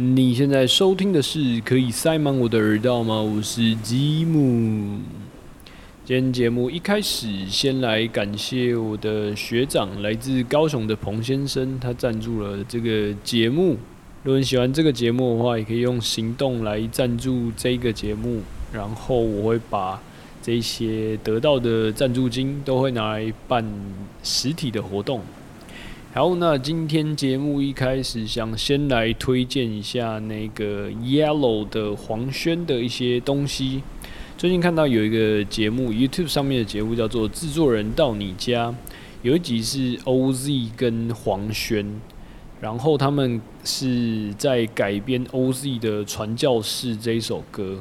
你现在收听的是可以塞满我的耳道吗？我是吉姆。今天节目一开始，先来感谢我的学长，来自高雄的彭先生，他赞助了这个节目。如果你喜欢这个节目的话，也可以用行动来赞助这个节目，然后我会把这些得到的赞助金都会拿来办实体的活动。好，那今天节目一开始想先来推荐一下那个 Yellow 的黄轩的一些东西。最近看到有一个节目，YouTube 上面的节目叫做《制作人到你家》，有一集是 OZ 跟黄轩，然后他们是在改编 OZ 的《传教士》这一首歌。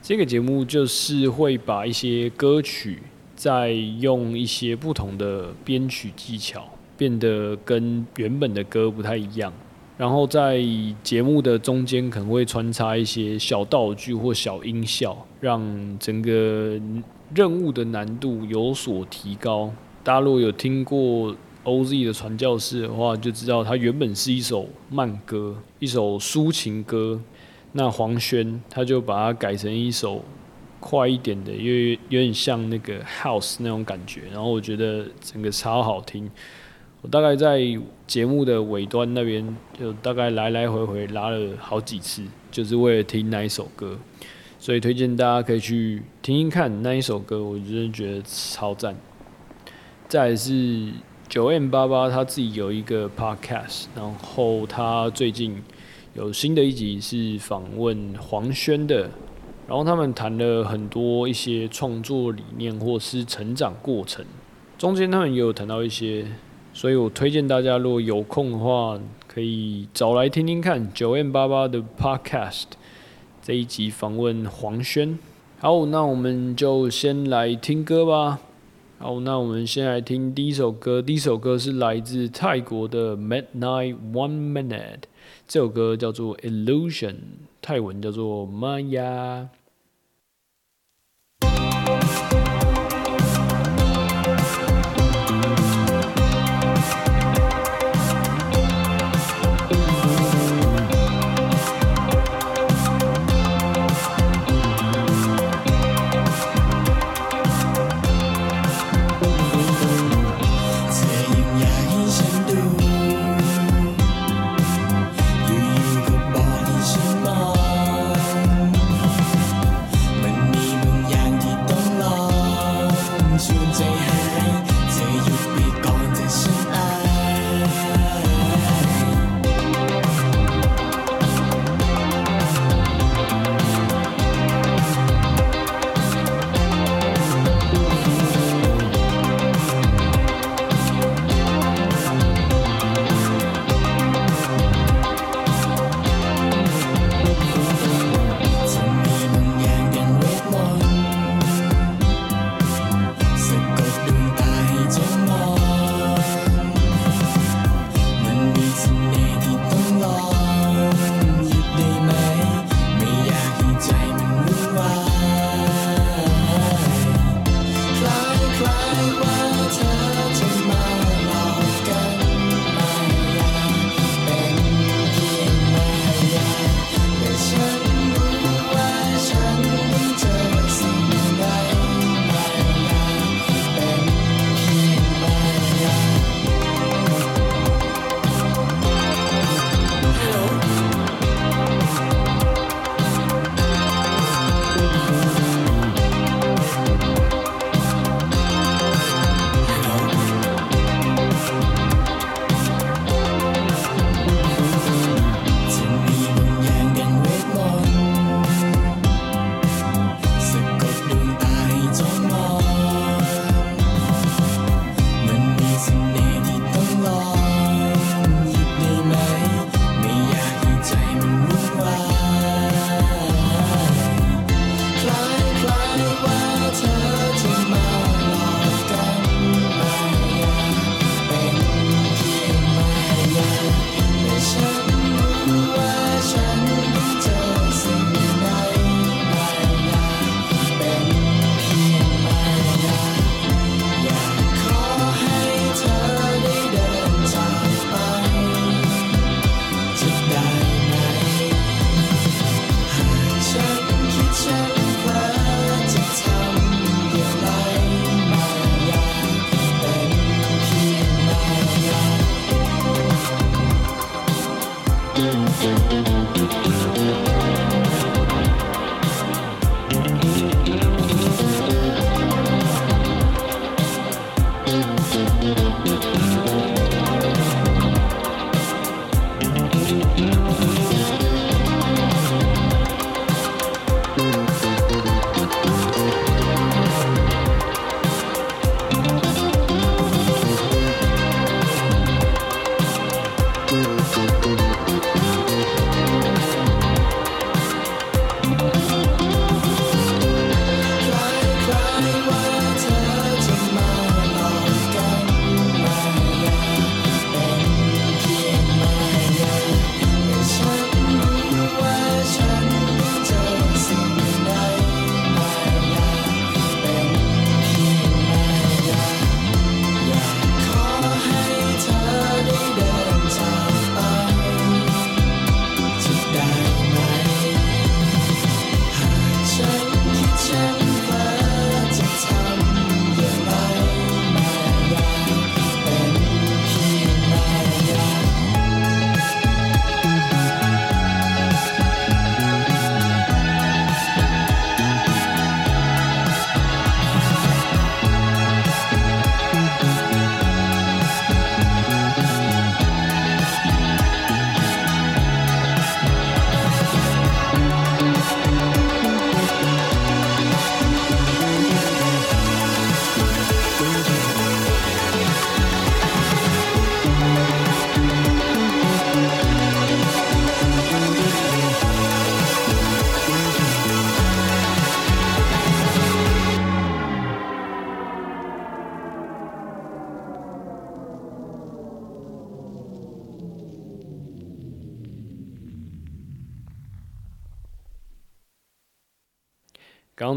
这个节目就是会把一些歌曲再用一些不同的编曲技巧，变得跟原本的歌不太一样。然后在节目的中间可能会穿插一些小道具或小音效，让整个任务的难度有所提高。大家如果有听过 OZ 的传教士的话，就知道它原本是一首慢歌，一首抒情歌。那黄轩他就把它改成一首快一点的，因为有点像那个 House 那种感觉。然后我觉得整个超好听。大概在节目的尾端那边，就大概来来回回拉了好几次，就是为了听那一首歌，所以推荐大家可以去听听看那一首歌，我真的觉得超赞。再是九 M 八八他自己有一个 podcast，然后他最近有新的一集是访问黄轩的，然后他们谈了很多一些创作理念或是成长过程，中间他们也有谈到一些。所以我推荐大家，如果有空的话，可以找来听听看九 M 八八的 Podcast 这一集访问黄轩。好，那我们就先来听歌吧。好，那我们先来听第一首歌。第一首歌是来自泰国的 Midnight One Minute，这首歌叫做 Illusion，泰文叫做 Maya。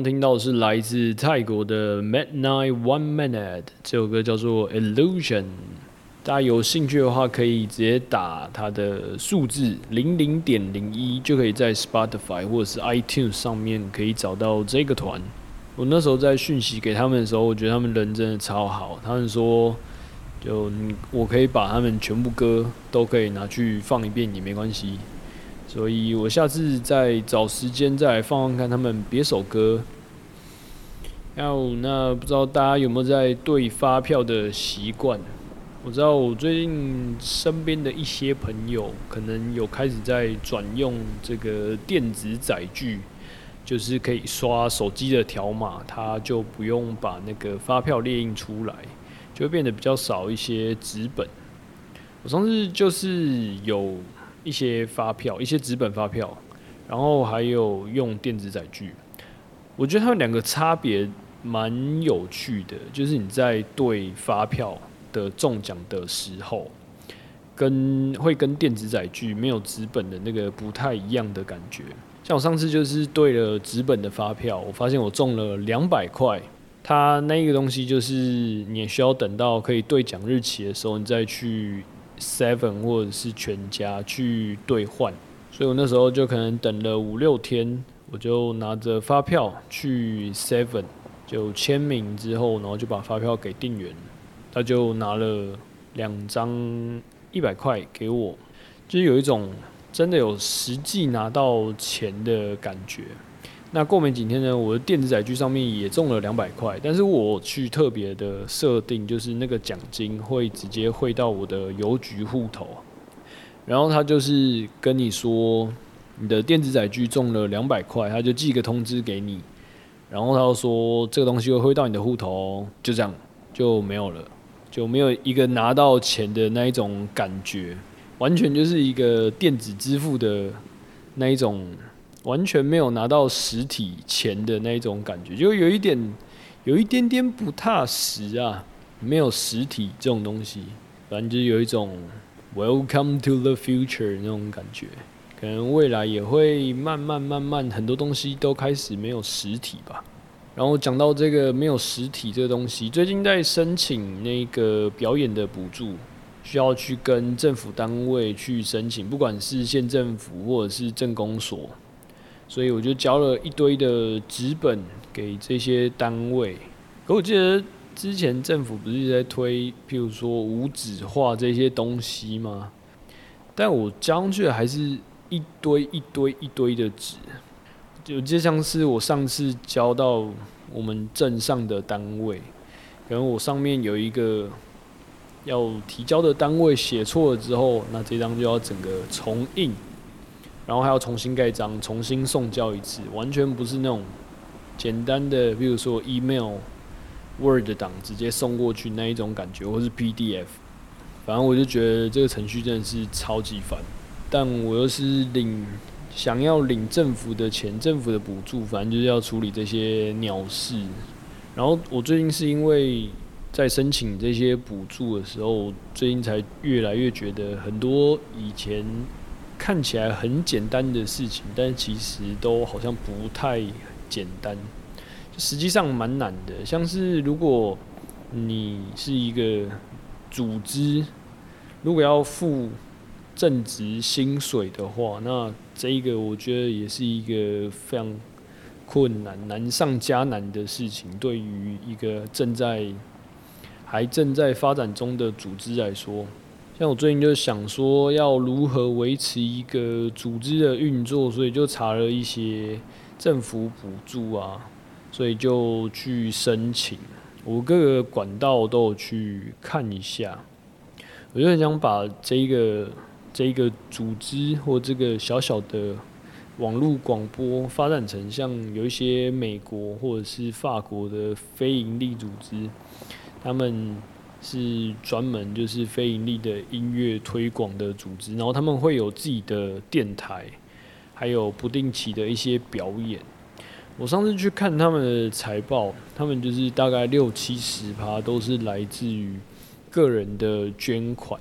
听到的是来自泰国的 Midnight One Minute，这首歌叫做 Illusion。大家有兴趣的话，可以直接打它的数字零零点零一，就可以在 Spotify 或者是 iTunes 上面可以找到这个团。我那时候在讯息给他们的时候，我觉得他们人真的超好。他们说，就我可以把他们全部歌都可以拿去放一遍也没关系。所以我下次再找时间再放放看他们别首歌。要那不知道大家有没有在对发票的习惯？我知道我最近身边的一些朋友可能有开始在转用这个电子载具，就是可以刷手机的条码，他就不用把那个发票列印出来，就会变得比较少一些纸本。我上次就是有。一些发票，一些纸本发票，然后还有用电子载具。我觉得他们两个差别蛮有趣的，就是你在对发票的中奖的时候，跟会跟电子载具没有纸本的那个不太一样的感觉。像我上次就是对了纸本的发票，我发现我中了两百块。它那个东西就是你需要等到可以兑奖日期的时候，你再去。Seven 或者是全家去兑换，所以我那时候就可能等了五六天，我就拿着发票去 Seven 就签名之后，然后就把发票给店员，他就拿了两张一百块给我，就是有一种真的有实际拿到钱的感觉。那过没几天呢，我的电子载具上面也中了两百块，但是我去特别的设定，就是那个奖金会直接汇到我的邮局户头，然后他就是跟你说你的电子载具中了两百块，他就寄个通知给你，然后他就说这个东西会汇到你的户头，就这样就没有了，就没有一个拿到钱的那一种感觉，完全就是一个电子支付的那一种。完全没有拿到实体钱的那种感觉，就有一点，有一点点不踏实啊。没有实体这种东西，反正就有一种 “Welcome to the future” 那种感觉。可能未来也会慢慢慢慢，很多东西都开始没有实体吧。然后讲到这个没有实体这个东西，最近在申请那个表演的补助，需要去跟政府单位去申请，不管是县政府或者是政工所。所以我就交了一堆的纸本给这些单位。可我记得之前政府不是在推，譬如说无纸化这些东西吗？但我交上去的还是一堆一堆一堆的纸，就就像是我上次交到我们镇上的单位，可能我上面有一个要提交的单位写错了之后，那这张就要整个重印。然后还要重新盖章，重新送交一次，完全不是那种简单的，比如说 email、Word 档直接送过去那一种感觉，或是 PDF。反正我就觉得这个程序真的是超级烦。但我又是领想要领政府的钱，政府的补助，反正就是要处理这些鸟事。然后我最近是因为在申请这些补助的时候，最近才越来越觉得很多以前。看起来很简单的事情，但其实都好像不太简单，实际上蛮难的。像是如果你是一个组织，如果要付正职薪水的话，那这一个我觉得也是一个非常困难、难上加难的事情。对于一个正在还正在发展中的组织来说。像我最近就想说要如何维持一个组织的运作，所以就查了一些政府补助啊，所以就去申请，我各个管道都有去看一下。我就很想把这一个这一个组织或这个小小的网络广播发展成像有一些美国或者是法国的非营利组织，他们。是专门就是非盈利的音乐推广的组织，然后他们会有自己的电台，还有不定期的一些表演。我上次去看他们的财报，他们就是大概六七十趴都是来自于个人的捐款，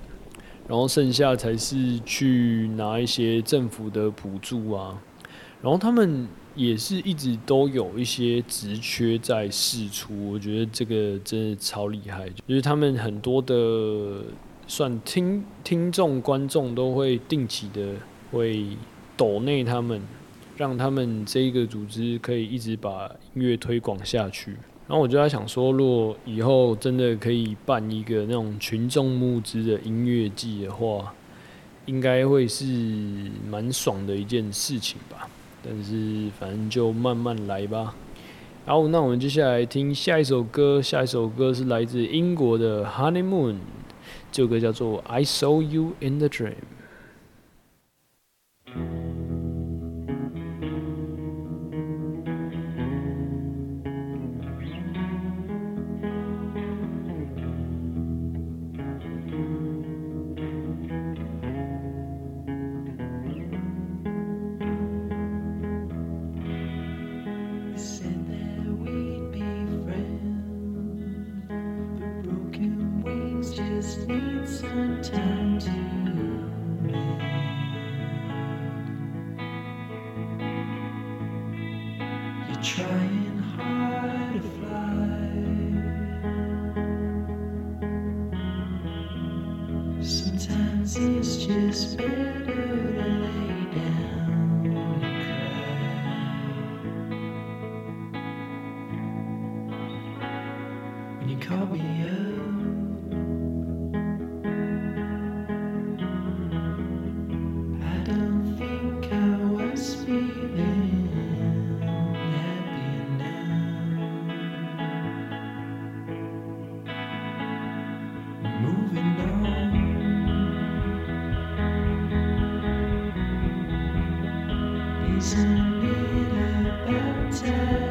然后剩下才是去拿一些政府的补助啊。然后他们也是一直都有一些职缺在试出，我觉得这个真的超厉害，就是他们很多的算听听众观众都会定期的会抖内他们，让他们这一个组织可以一直把音乐推广下去。然后我就在想说，如果以后真的可以办一个那种群众募资的音乐季的话，应该会是蛮爽的一件事情吧。但是反正就慢慢来吧。好，那我们接下来听下一首歌，下一首歌是来自英国的 Honeymoon，这首歌叫做 I Saw You in the Dream。Isn't it about time.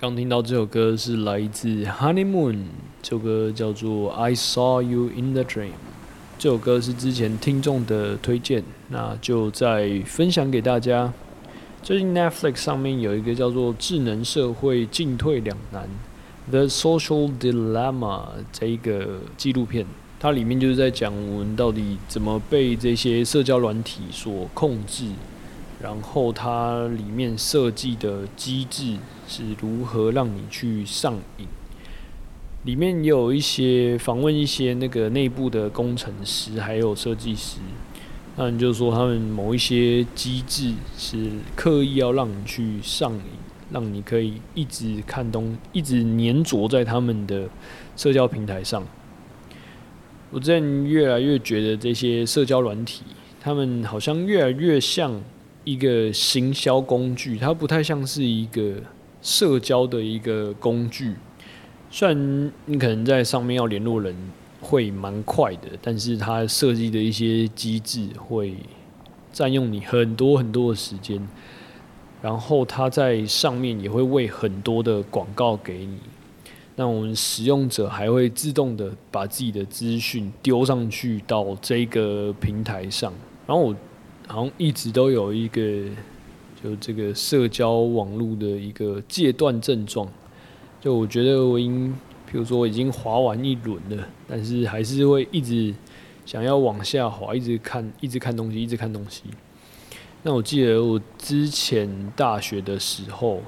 刚听到这首歌是来自 Honeymoon，这首歌叫做 I Saw You in the Dream。这首歌是之前听众的推荐，那就再分享给大家。最近 Netflix 上面有一个叫做《智能社会进退两难》（The Social Dilemma） 这一个纪录片，它里面就是在讲我们到底怎么被这些社交软体所控制。然后它里面设计的机制是如何让你去上瘾？里面有一些访问一些那个内部的工程师还有设计师，那你就说他们某一些机制是刻意要让你去上瘾，让你可以一直看东，一直粘着在他们的社交平台上。我之前越来越觉得这些社交软体，他们好像越来越像。一个行销工具，它不太像是一个社交的一个工具。虽然你可能在上面要联络人会蛮快的，但是它设计的一些机制会占用你很多很多的时间。然后它在上面也会喂很多的广告给你，那我们使用者还会自动的把自己的资讯丢上去到这个平台上，然后我。好像一直都有一个，就这个社交网络的一个戒断症状。就我觉得我已经，譬如说已经滑完一轮了，但是还是会一直想要往下滑，一直看，一直看东西，一直看东西。那我记得我之前大学的时候，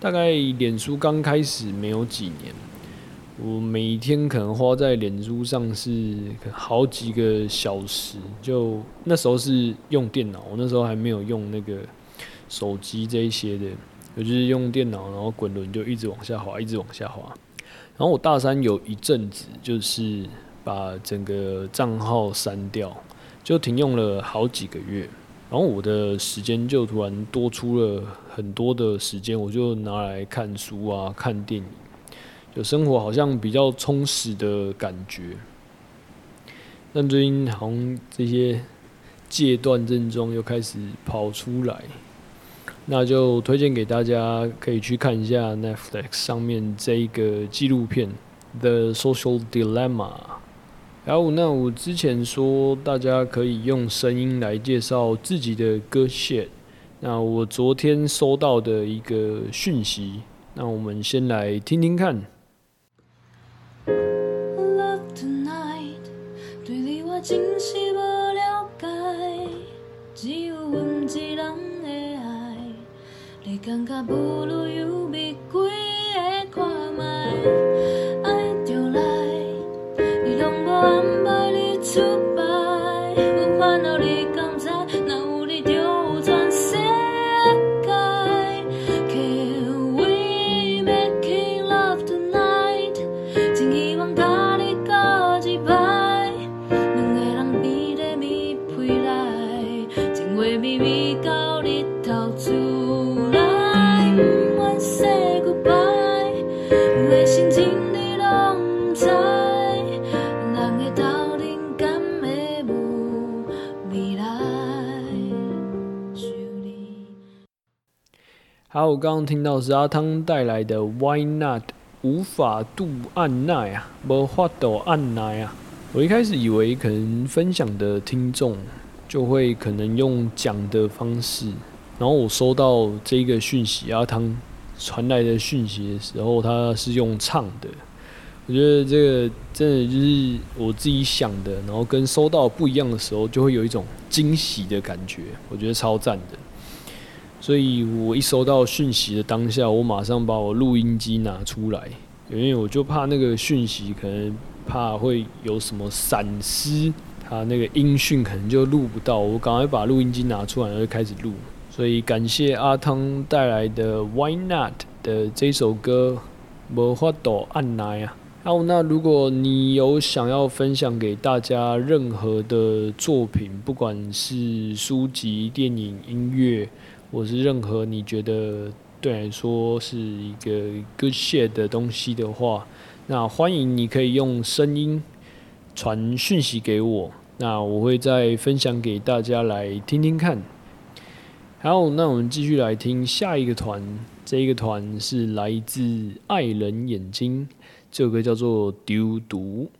大概脸书刚开始没有几年。我每天可能花在脸书上是好几个小时，就那时候是用电脑，我那时候还没有用那个手机这一些的，我就是用电脑，然后滚轮就一直往下滑，一直往下滑。然后我大三有一阵子就是把整个账号删掉，就停用了好几个月，然后我的时间就突然多出了很多的时间，我就拿来看书啊，看电影。就生活好像比较充实的感觉，但最近好像这些戒断症状又开始跑出来，那就推荐给大家可以去看一下 Netflix 上面这一个纪录片《The Social Dilemma》。然后，那我之前说大家可以用声音来介绍自己的歌线，那我昨天收到的一个讯息，那我们先来听听看。Love tonight 对你我真是无了解只有阮一人的爱你感觉无如用力归诶看卖我刚刚听到是阿汤带来的《Why Not》，无法度按耐啊，无法度按耐啊。我一开始以为可能分享的听众就会可能用讲的方式，然后我收到这个讯息，阿汤传来的讯息的时候，他是用唱的。我觉得这个真的就是我自己想的，然后跟收到不一样的时候，就会有一种惊喜的感觉。我觉得超赞的。所以我一收到讯息的当下，我马上把我录音机拿出来，因为我就怕那个讯息可能怕会有什么闪失，它那个音讯可能就录不到。我赶快把录音机拿出来，然后开始录。所以感谢阿汤带来的《Why Not》的这首歌，无法度按来啊。好，那如果你有想要分享给大家任何的作品，不管是书籍、电影、音乐。或是任何你觉得对来说是一个 good share 的东西的话，那欢迎你可以用声音传讯息给我，那我会再分享给大家来听听看。好，那我们继续来听下一个团，这一个团是来自爱人眼睛，这首歌叫做《丢毒》。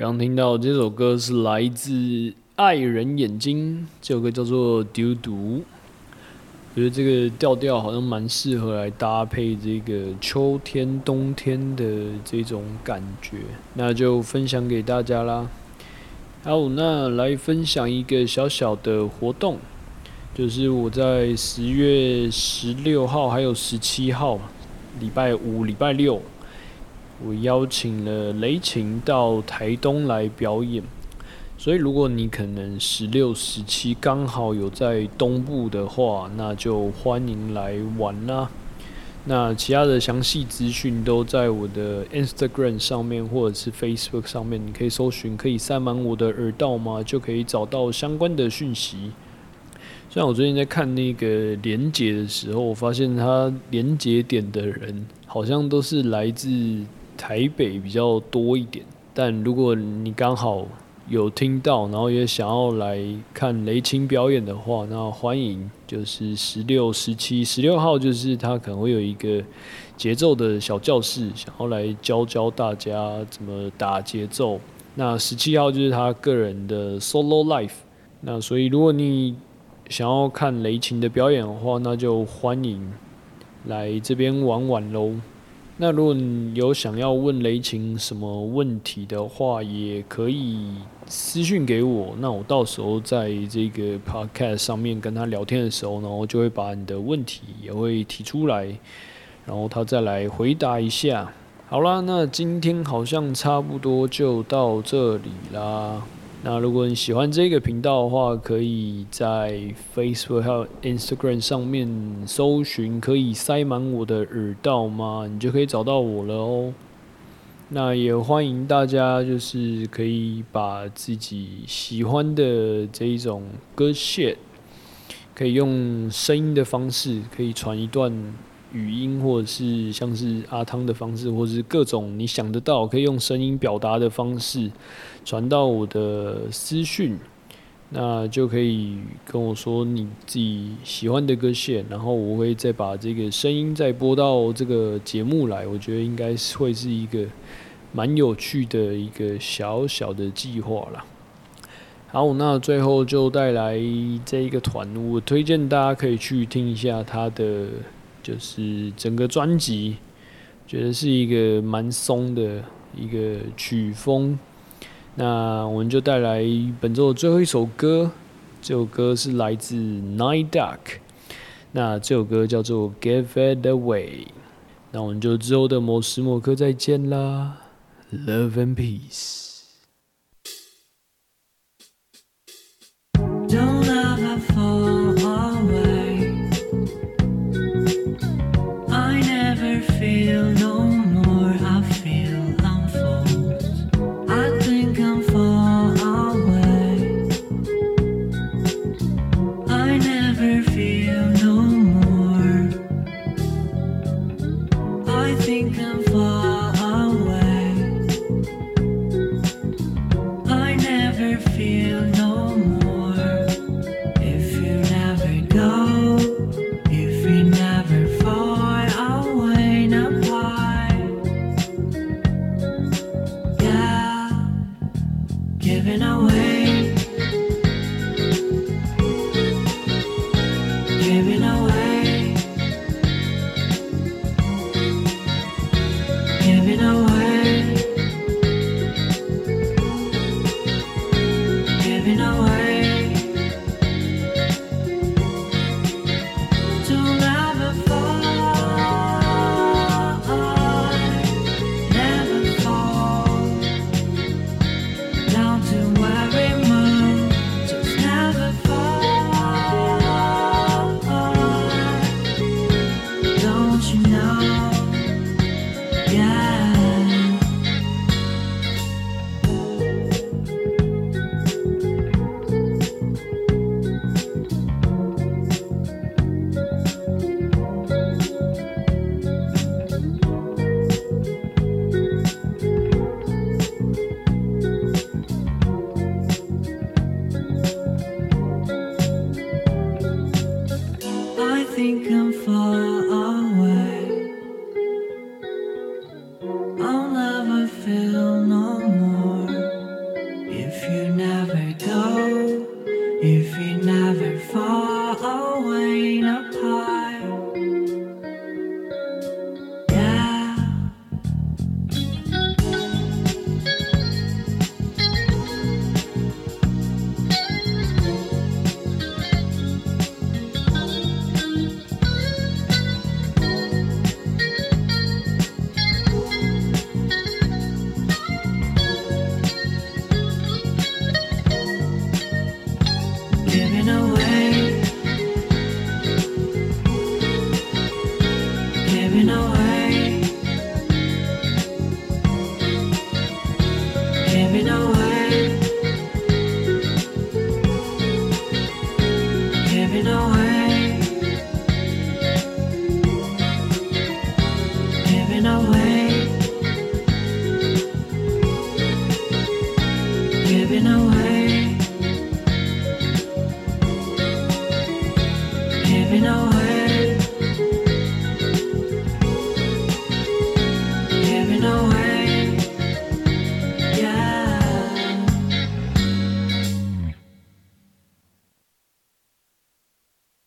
刚听到这首歌是来自爱人眼睛，这首歌叫做《丢毒》。我觉得这个调调好像蛮适合来搭配这个秋天、冬天的这种感觉，那就分享给大家啦。好，那来分享一个小小的活动，就是我在十月十六号还有十七号，礼拜五、礼拜六，我邀请了雷琴到台东来表演。所以，如果你可能十六、十七刚好有在东部的话，那就欢迎来玩啦。那其他的详细资讯都在我的 Instagram 上面或者是 Facebook 上面，你可以搜寻“可以塞满我的耳道吗”，就可以找到相关的讯息。像我最近在看那个连接的时候，我发现它连接点的人好像都是来自台北比较多一点，但如果你刚好有听到，然后也想要来看雷青表演的话，那欢迎。就是十六、十七、十六号，就是他可能会有一个节奏的小教室，想要来教教大家怎么打节奏。那十七号就是他个人的 solo life。那所以，如果你想要看雷琴的表演的话，那就欢迎来这边玩玩喽。那如果你有想要问雷琴什么问题的话，也可以私讯给我。那我到时候在这个 podcast 上面跟他聊天的时候，然后就会把你的问题也会提出来，然后他再来回答一下。好啦，那今天好像差不多就到这里啦。那如果你喜欢这个频道的话，可以在 Facebook 还有 Instagram 上面搜寻，可以塞满我的耳道吗？你就可以找到我了哦。那也欢迎大家，就是可以把自己喜欢的这一种歌线，可以用声音的方式，可以传一段。语音或者是像是阿汤的方式，或者是各种你想得到可以用声音表达的方式传到我的私讯，那就可以跟我说你自己喜欢的歌线，然后我会再把这个声音再播到这个节目来。我觉得应该是会是一个蛮有趣的一个小小的计划啦。好，那最后就带来这一个团，我推荐大家可以去听一下他的。就是整个专辑，觉得是一个蛮松的一个曲风。那我们就带来本周的最后一首歌，这首歌是来自 Night Duck。那这首歌叫做《Give It Away》。那我们就之后的某时某刻再见啦，Love and Peace。I'll never feel